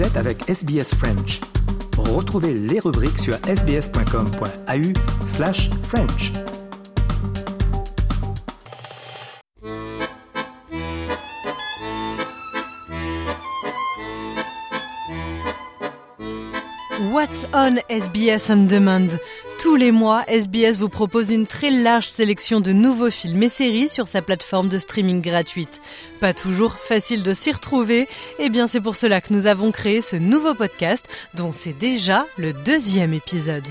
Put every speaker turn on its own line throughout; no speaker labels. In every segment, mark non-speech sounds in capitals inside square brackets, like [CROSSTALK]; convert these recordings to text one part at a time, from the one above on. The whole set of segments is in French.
Êtes avec SBS French. Retrouvez les rubriques sur sbs.com.au slash French.
What's on SBS On Demand? Tous les mois, SBS vous propose une très large sélection de nouveaux films et séries sur sa plateforme de streaming gratuite. Pas toujours facile de s'y retrouver, et eh bien c'est pour cela que nous avons créé ce nouveau podcast dont c'est déjà le deuxième épisode.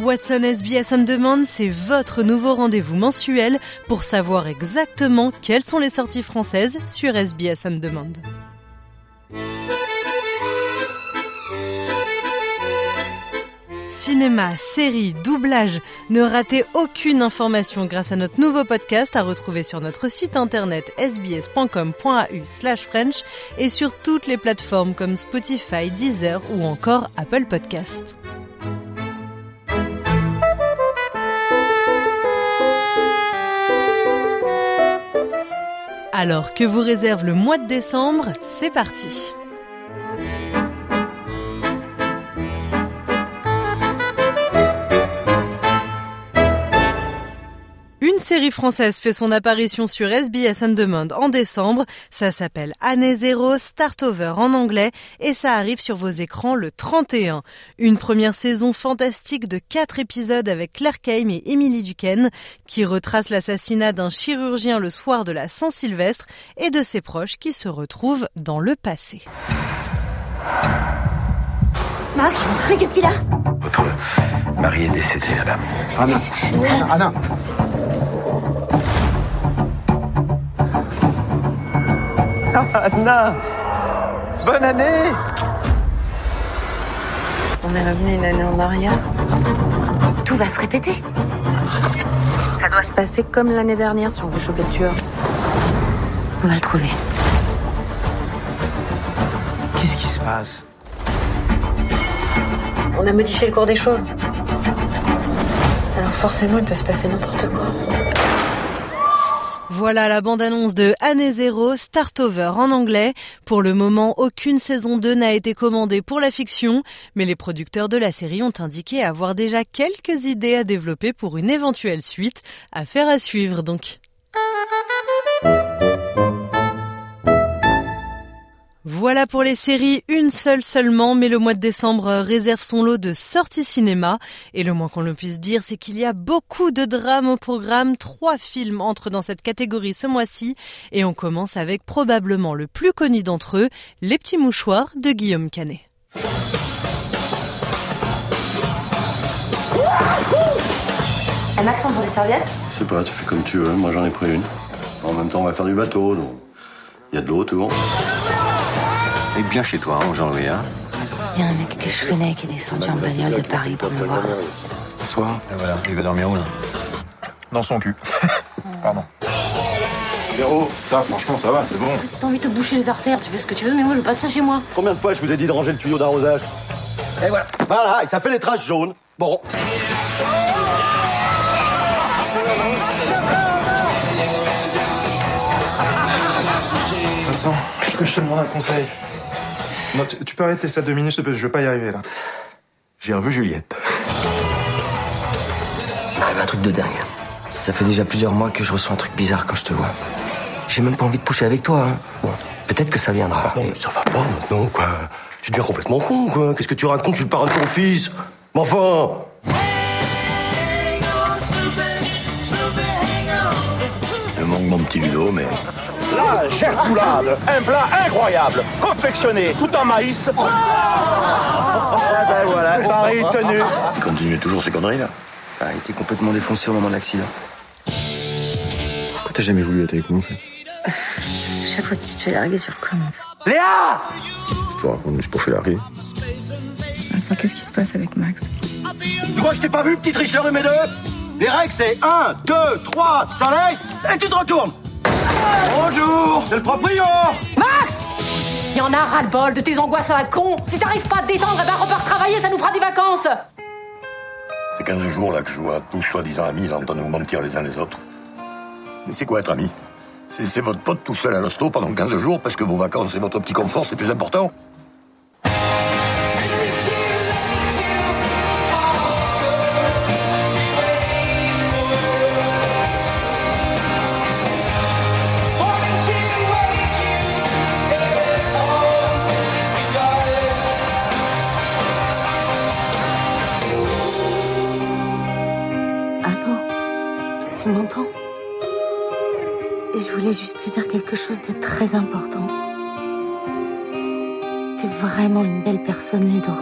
Watson SBS On Demand, c'est votre nouveau rendez-vous mensuel pour savoir exactement quelles sont les sorties françaises sur SBS On Demand. Cinéma, séries, doublage, ne ratez aucune information grâce à notre nouveau podcast à retrouver sur notre site internet sbs.com.au French et sur toutes les plateformes comme Spotify, Deezer ou encore Apple Podcast. Alors que vous réserve le mois de décembre, c'est parti série française fait son apparition sur SBS On Demand en décembre. Ça s'appelle Année Zéro, Start Over en anglais et ça arrive sur vos écrans le 31. Une première saison fantastique de quatre épisodes avec Claire Kame et Emily Duquesne qui retrace l'assassinat d'un chirurgien le soir de la Saint-Sylvestre et de ses proches qui se retrouvent dans le passé.
Marc, qu'est-ce qu'il a?
Votre mari est décédé, madame.
Anna. Anna. [LAUGHS]
Anna Bonne année
On est revenu une année en arrière.
Tout va se répéter.
Ça doit se passer comme l'année dernière si on veut choper le tueur.
On va le trouver.
Qu'est-ce qui se passe?
On a modifié le cours des choses. Alors forcément, il peut se passer n'importe quoi.
Voilà la bande-annonce de Année Zéro, Start Over en anglais. Pour le moment, aucune saison 2 n'a été commandée pour la fiction, mais les producteurs de la série ont indiqué avoir déjà quelques idées à développer pour une éventuelle suite. Affaire à suivre donc. Voilà pour les séries, une seule seulement, mais le mois de décembre réserve son lot de sorties cinéma. Et le moins qu'on le puisse dire, c'est qu'il y a beaucoup de drames au programme. Trois films entrent dans cette catégorie ce mois-ci. Et on commence avec probablement le plus connu d'entre eux, Les Petits Mouchoirs de Guillaume Canet.
Un accent pour des serviettes?
Je sais pas, tu fais comme tu veux, moi j'en ai pris une. En même temps, on va faire du bateau, donc il y a de l'eau, tout bon.
Et bien chez toi, hein, Jean-Louis, hein
Il y a un mec que je connais qui est descendu en bagnole de Paris pour me voir.
Bonsoir. Et voilà, il va dormir où, là
Dans son cul. [LAUGHS] Pardon. Véro, ça, franchement, ça va, c'est bon.
Si t'as envie de te boucher les artères, tu fais ce que tu veux, mais moi, je veux pas de ça chez moi.
Combien de fois je vous ai dit de ranger le tuyau d'arrosage Et voilà, voilà, et ça fait les traces jaunes. Bon.
Vincent, que je te demande un conseil. Non, tu, tu peux arrêter ça deux minutes, je vais pas y arriver, là. J'ai revu Juliette.
Il arrive un truc de dingue. Ça fait déjà plusieurs mois que je ressens un truc bizarre quand je te vois. J'ai même pas envie de coucher avec toi. Hein. Bon, peut-être que ça viendra.
Non, mais ça va pas maintenant, quoi. Tu deviens complètement con, quoi. Qu'est-ce que tu racontes? Je suis le parrain de ton fils. Mais enfin
Me manque mon petit Ludo, mais.
La gergoulade, un plat incroyable, confectionné tout en maïs. Ah ben voilà, Paris tenu.
Il continue toujours ces conneries-là.
Ah, il était complètement défoncé au moment de l'accident.
Pourquoi t'as jamais voulu être avec nous, en fait [LAUGHS]
Chaque fois que tu te fais larguer, tu recommences.
Léa
Je te raconte juste pour faire la rire.
Vincent, qu'est-ce qui se passe avec Max
Tu que je t'ai pas vu, petit tricheur humédeux Les règles, c'est 1, 2, 3, soleil, et tu te retournes. Bonjour, c'est le proprio
Max Il y en a ras-le-bol de tes angoisses à la con. Si t'arrives pas à te détendre, eh ben repars travailler, ça nous fera des vacances.
C'est 15 jours là que je vois tous soi-disant amis là, en train de nous mentir les uns les autres. Mais c'est quoi être ami?
C'est c'est votre pote tout seul à l'hosto pendant 15 jours parce que vos vacances et votre petit confort, c'est plus important
important. T'es vraiment une belle personne, Ludo.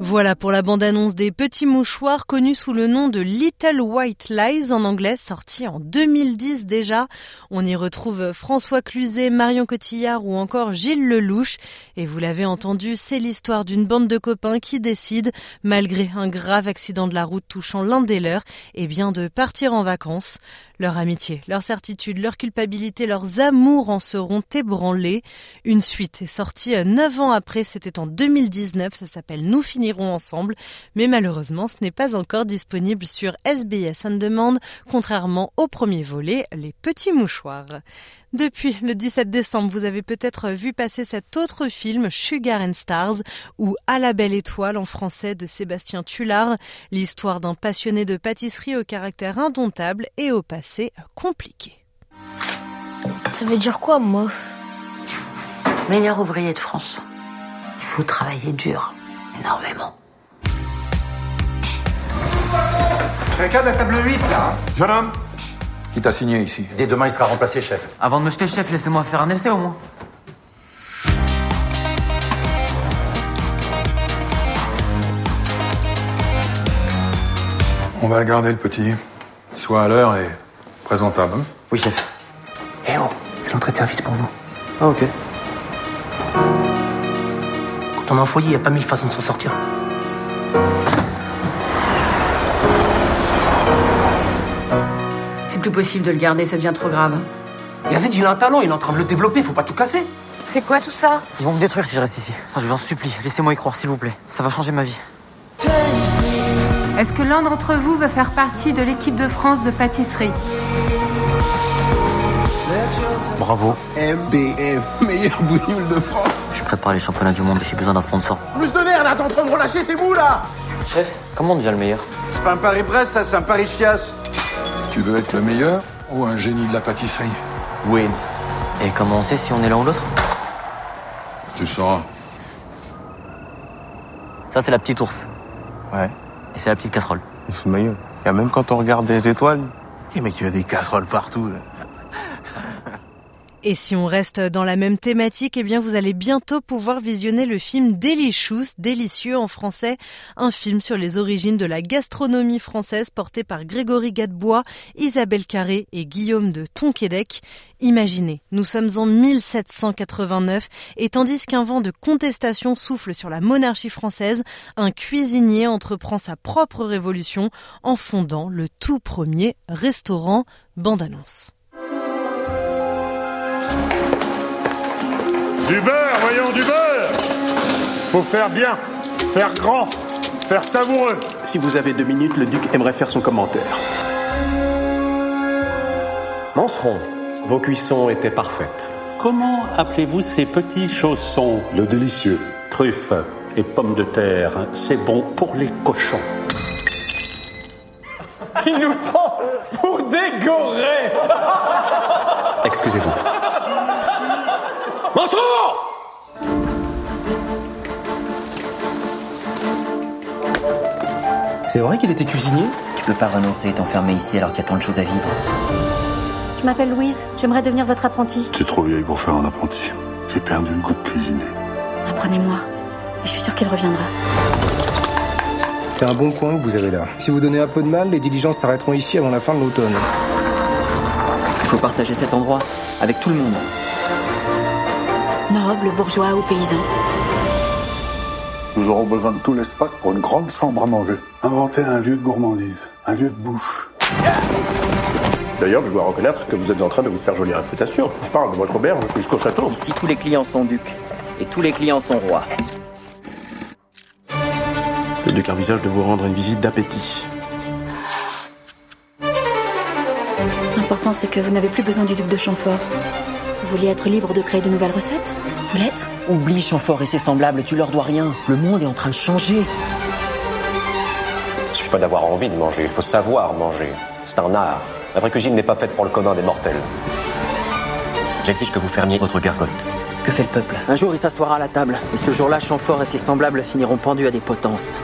Voilà pour la bande-annonce des Petits Mouchoirs, connus sous le nom de Little White Lies en anglais, sorti en 2010 déjà. On y retrouve François Cluzet, Marion Cotillard ou encore Gilles Lelouch. Et vous l'avez entendu, c'est l'histoire d'une bande de copains qui décident, malgré un grave accident de la route touchant l'un des leurs, eh bien de partir en vacances. Leur amitié, leur certitude, leur culpabilité, leurs amours en seront ébranlés. Une suite est sortie euh, neuf ans après, c'était en 2019, ça s'appelle Nous finirons ensemble, mais malheureusement ce n'est pas encore disponible sur SBS On Demand, contrairement au premier volet, Les Petits Mouchoirs. Depuis le 17 décembre, vous avez peut-être vu passer cet autre film, Sugar and Stars, ou À la belle étoile en français de Sébastien Tullard, l'histoire d'un passionné de pâtisserie au caractère indomptable et au passé compliqué.
Ça veut dire quoi, mof
Meilleur ouvrier de France. Il faut travailler dur, énormément.
La table 8 là. Jeune homme, qui t'a signé ici
Dès demain, il sera remplacé, chef.
Avant de me jeter chef, laissez-moi faire un essai au moins.
On va le garder le petit. Sois à l'heure et présentable. hein.
Oui, chef.
Eh oh, c'est l'entrée de service pour vous.
Ah, ok.
Quand on est en foyer, il n'y a pas mille façons de s'en sortir.
C'est plus possible de le garder, ça devient trop grave.
Yazid, il a un talent, il est en train de le développer, faut pas tout casser.
C'est quoi tout ça?
Ils vont me détruire si je reste ici. Je vous en supplie, laissez-moi y croire, s'il vous plaît. Ça va changer ma vie.
Est-ce que l'un d'entre vous veut faire partie de l'équipe de France de pâtisserie?
Bravo.
MBF, meilleur bougnoule de France.
Je prépare les championnats du monde et j'ai besoin d'un sponsor.
Plus de nerfs là, t'es en train de relâcher tes bouts là
Chef, comment on devient le meilleur?
C'est pas un Paris-Brest, ça, c'est un Paris-Chiasse.
Tu veux être le meilleur ou un génie de la pâtisserie?
Win. Et comment on sait si on est l'un ou l'autre?
Tu sauras.
Ça, c'est la petite ours.
Ouais.
Et c'est la petite casserole.
Il fout de ma gueule. Y a même quand on regarde des étoiles, les mecs, il y a des casseroles partout. Là.
Et si on reste dans la même thématique, eh bien vous allez bientôt pouvoir visionner le film Delicious, délicieux en français, un film sur les origines de la gastronomie française porté par Grégory Gadebois, Isabelle Carré et Guillaume de Tonquédec. Imaginez, nous sommes en 1789 et tandis qu'un vent de contestation souffle sur la monarchie française, un cuisinier entreprend sa propre révolution en fondant le tout premier restaurant bande-annonce.
Du beurre, voyons, du beurre Faut faire bien, faire grand, faire savoureux.
Si vous avez deux minutes, le duc aimerait faire son commentaire.
Manceron, vos cuissons étaient parfaites.
Comment appelez-vous ces petits chaussons?
Le délicieux.
Truffes et pommes de terre, c'est bon pour les cochons.
Il nous prend pour des gorées
Excusez-vous.
C'est vrai qu'il était cuisinier
Tu peux pas renoncer et t'enfermer ici alors qu'il y a tant de choses à vivre.
Je m'appelle Louise, j'aimerais devenir votre apprenti.
Tu es trop vieille pour faire un apprenti. J'ai perdu le goût de cuisiner.
Apprenez-moi. Je suis sûre qu'il reviendra.
C'est un bon coin que vous avez là. Si vous donnez un peu de mal, les diligences s'arrêteront ici avant la fin de l'automne.
Il faut partager cet endroit avec tout le monde.
Noble, bourgeois ou paysan.
Nous aurons besoin de tout l'espace pour une grande chambre à manger. Inventer un lieu de gourmandise, un lieu de bouche.
D'ailleurs, je dois reconnaître que vous êtes en train de vous faire jolie réputation. Je parle de votre auberge jusqu'au château.
Ici, tous les clients sont ducs et tous les clients sont rois.
Le duc envisage de vous rendre une visite d'appétit.
L'important, c'est que vous n'avez plus besoin du duc de Chamfort. Vous vouliez être libre de créer de nouvelles recettes Vous l'êtes
Oublie Chamfort et ses semblables, tu leur dois rien. Le monde est en train de changer.
Il suffit pas d'avoir envie de manger, il faut savoir manger. C'est un art. La vraie cuisine n'est pas faite pour le commun des mortels. J'exige que vous fermiez votre gargote.
Que fait le peuple? Un jour, il s'assoira à la table. Et ce jour-là, Chamfort et ses semblables finiront pendus à des potences.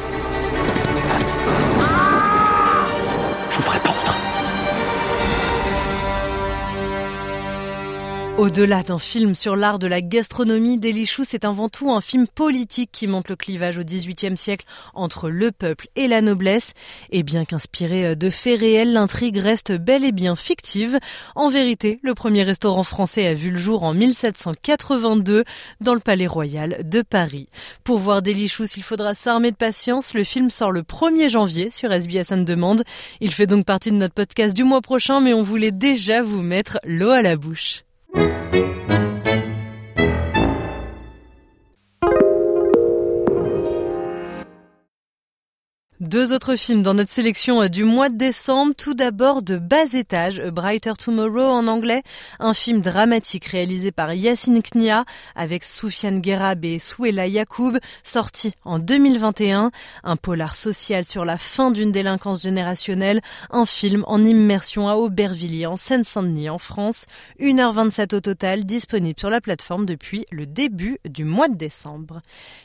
Au-delà d'un film sur l'art de la gastronomie, Delichou, c'est avant tout un film politique qui montre le clivage au XVIIIe siècle entre le peuple et la noblesse. Et bien qu'inspiré de faits réels, l'intrigue reste bel et bien fictive. En vérité, le premier restaurant français a vu le jour en 1782 dans le Palais Royal de Paris. Pour voir Delichous, il faudra s'armer de patience. Le film sort le 1er janvier sur SBS On Demande. Il fait donc partie de notre podcast du mois prochain, mais on voulait déjà vous mettre l'eau à la bouche. Música Deux autres films dans notre sélection euh, du mois de décembre. Tout d'abord de bas étage, Brighter Tomorrow en anglais, un film dramatique réalisé par Yassine Knia avec Soufiane Guerab et Souela Yacoub, sorti en 2021. Un polar social sur la fin d'une délinquance générationnelle, un film en immersion à Aubervilliers en Seine-Saint-Denis en France. 1h27 au total, disponible sur la plateforme depuis le début du mois de décembre.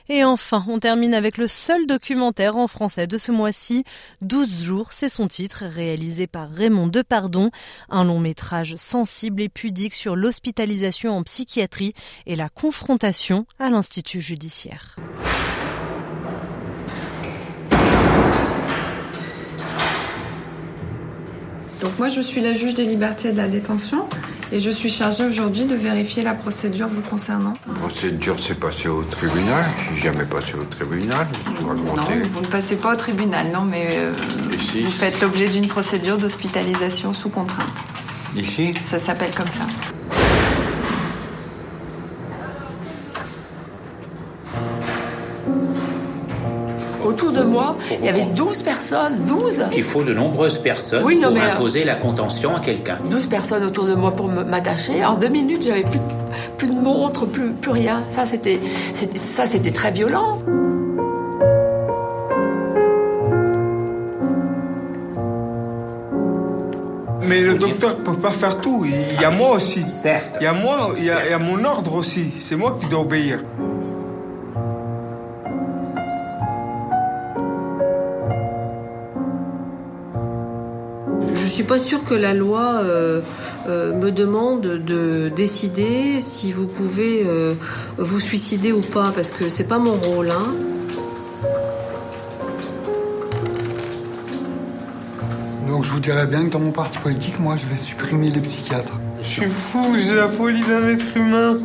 Et enfin, on termine avec le seul documentaire en français de ce mois-ci. 12 jours, c'est son titre, réalisé par Raymond Depardon, un long métrage sensible et pudique sur l'hospitalisation en psychiatrie et la confrontation à l'institut judiciaire.
Donc moi je suis la juge des libertés de la détention et je suis chargée aujourd'hui de vérifier la procédure vous concernant.
La procédure s'est passée au tribunal. Je suis jamais passé au tribunal. Je
Non, vous ne passez pas au tribunal, non, mais euh, vous faites l'objet d'une procédure d'hospitalisation sous contrainte.
Ici?
Ça s'appelle comme ça.
Autour de moi, il y avait 12 personnes, 12
Il faut de nombreuses personnes
Oui, non,
pour
mais, euh,
imposer la contention à quelqu'un.
12 personnes autour de moi pour me- m'attacher. En deux minutes, j'avais plus, de- plus de montre, plus, plus rien. Ça, c'était, c'était- ça, c'était très violent.
Mais le docteur peut pas faire tout. Il y a moi aussi.
Certes.
Il y a moi, il y a, il y a mon ordre aussi. C'est moi qui dois obéir.
Suis pas sûre que la loi euh, euh, me demande de décider si vous pouvez euh, vous suicider ou pas, parce que c'est pas mon rôle. Hein.
Donc je vous dirais bien que dans mon parti politique, moi, je vais supprimer les psychiatres.
Je suis fou, j'ai la folie d'un être humain.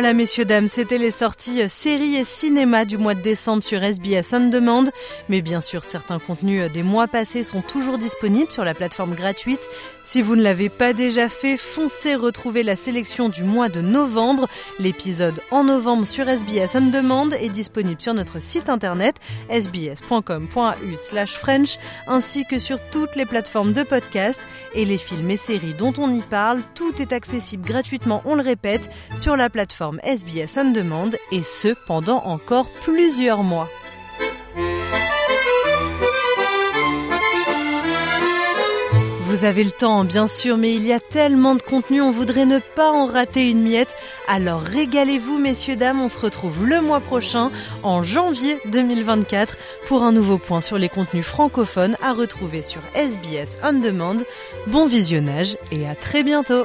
Voilà, messieurs, dames, c'était les sorties euh, séries et cinéma du mois de décembre sur SBS On Demand. Mais bien sûr, certains contenus euh, des mois passés sont toujours disponibles sur la plateforme gratuite. Si vous ne l'avez pas déjà fait, foncez retrouver la sélection du mois de novembre. L'épisode en novembre sur SBS On Demand est disponible sur notre site internet sbs.com.au French ainsi que sur toutes les plateformes de podcast. Et les films et séries dont on y parle, tout est accessible gratuitement, on le répète, sur la SBS On Demand et ce pendant encore plusieurs mois. Vous avez le temps, bien sûr, mais il y a tellement de contenu, on voudrait ne pas en rater une miette. Alors régalez-vous, messieurs, dames, on se retrouve le mois prochain, en janvier 2024, pour un nouveau point sur les contenus francophones à retrouver sur SBS On Demand. Bon visionnage et à très bientôt!